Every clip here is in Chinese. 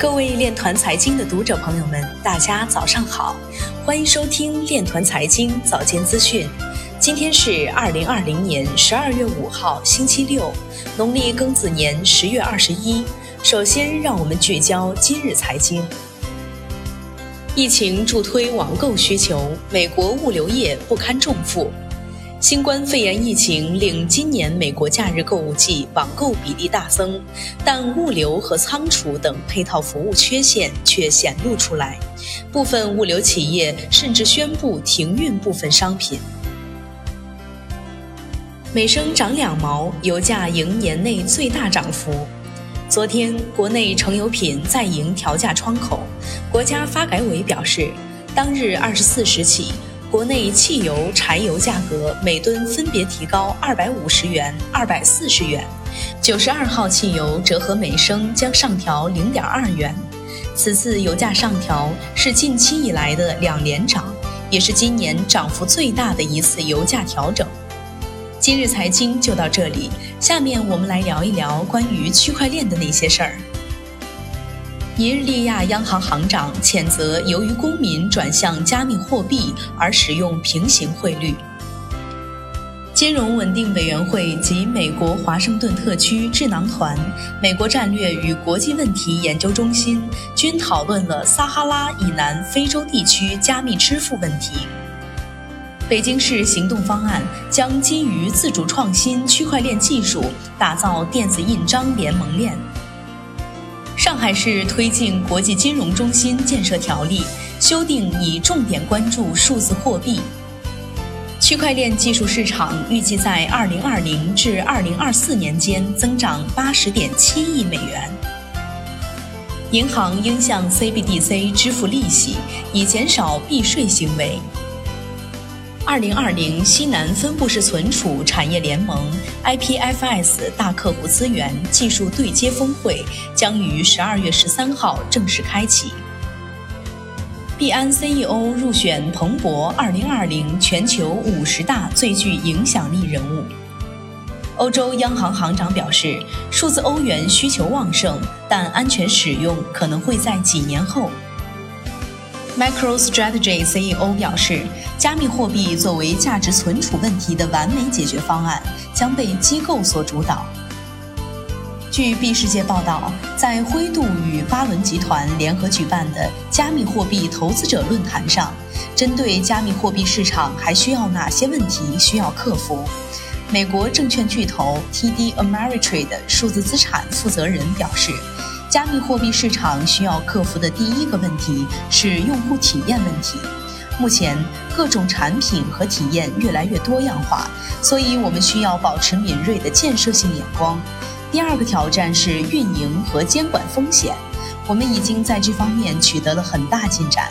各位链团财经的读者朋友们，大家早上好，欢迎收听链团财经早间资讯。今天是二零二零年十二月五号，星期六，农历庚子年十月二十一。首先，让我们聚焦今日财经。疫情助推网购需求，美国物流业不堪重负。新冠肺炎疫情令今年美国假日购物季网购比例大增，但物流和仓储等配套服务缺陷却显露出来，部分物流企业甚至宣布停运部分商品。每升涨两毛，油价迎年内最大涨幅。昨天，国内成油品再迎调价窗口，国家发改委表示，当日二十四时起。国内汽油、柴油价格每吨分别提高二百五十元、二百四十元，九十二号汽油折合每升将上调零点二元。此次油价上调是近期以来的两连涨，也是今年涨幅最大的一次油价调整。今日财经就到这里，下面我们来聊一聊关于区块链的那些事儿。尼日利亚央行行长谴责，由于公民转向加密货币而使用平行汇率。金融稳定委员会及美国华盛顿特区智囊团、美国战略与国际问题研究中心均讨论了撒哈拉以南非洲地区加密支付问题。北京市行动方案将基于自主创新区块链技术，打造电子印章联盟链。上海市推进国际金融中心建设条例修订，以重点关注数字货币。区块链技术市场预计在二零二零至二零二四年间增长八十点七亿美元。银行应向 CBDC 支付利息，以减少避税行为。二零二零西南分布式存储产业联盟 IPFS 大客户资源技术对接峰会将于十二月十三号正式开启。币安 CEO 入选彭博二零二零全球五十大最具影响力人物。欧洲央行行长表示，数字欧元需求旺盛，但安全使用可能会在几年后。MicroStrategy CEO 表示，加密货币作为价值存储问题的完美解决方案，将被机构所主导。据 B 世界报道，在灰度与巴伦集团联合举办的加密货币投资者论坛上，针对加密货币市场还需要哪些问题需要克服，美国证券巨头 TD Ameritrade 数字资产负责人表示。加密货币市场需要克服的第一个问题是用户体验问题。目前各种产品和体验越来越多样化，所以我们需要保持敏锐的建设性眼光。第二个挑战是运营和监管风险。我们已经在这方面取得了很大进展。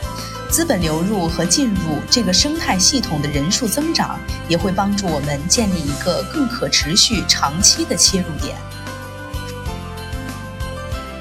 资本流入和进入这个生态系统的人数增长，也会帮助我们建立一个更可持续、长期的切入点。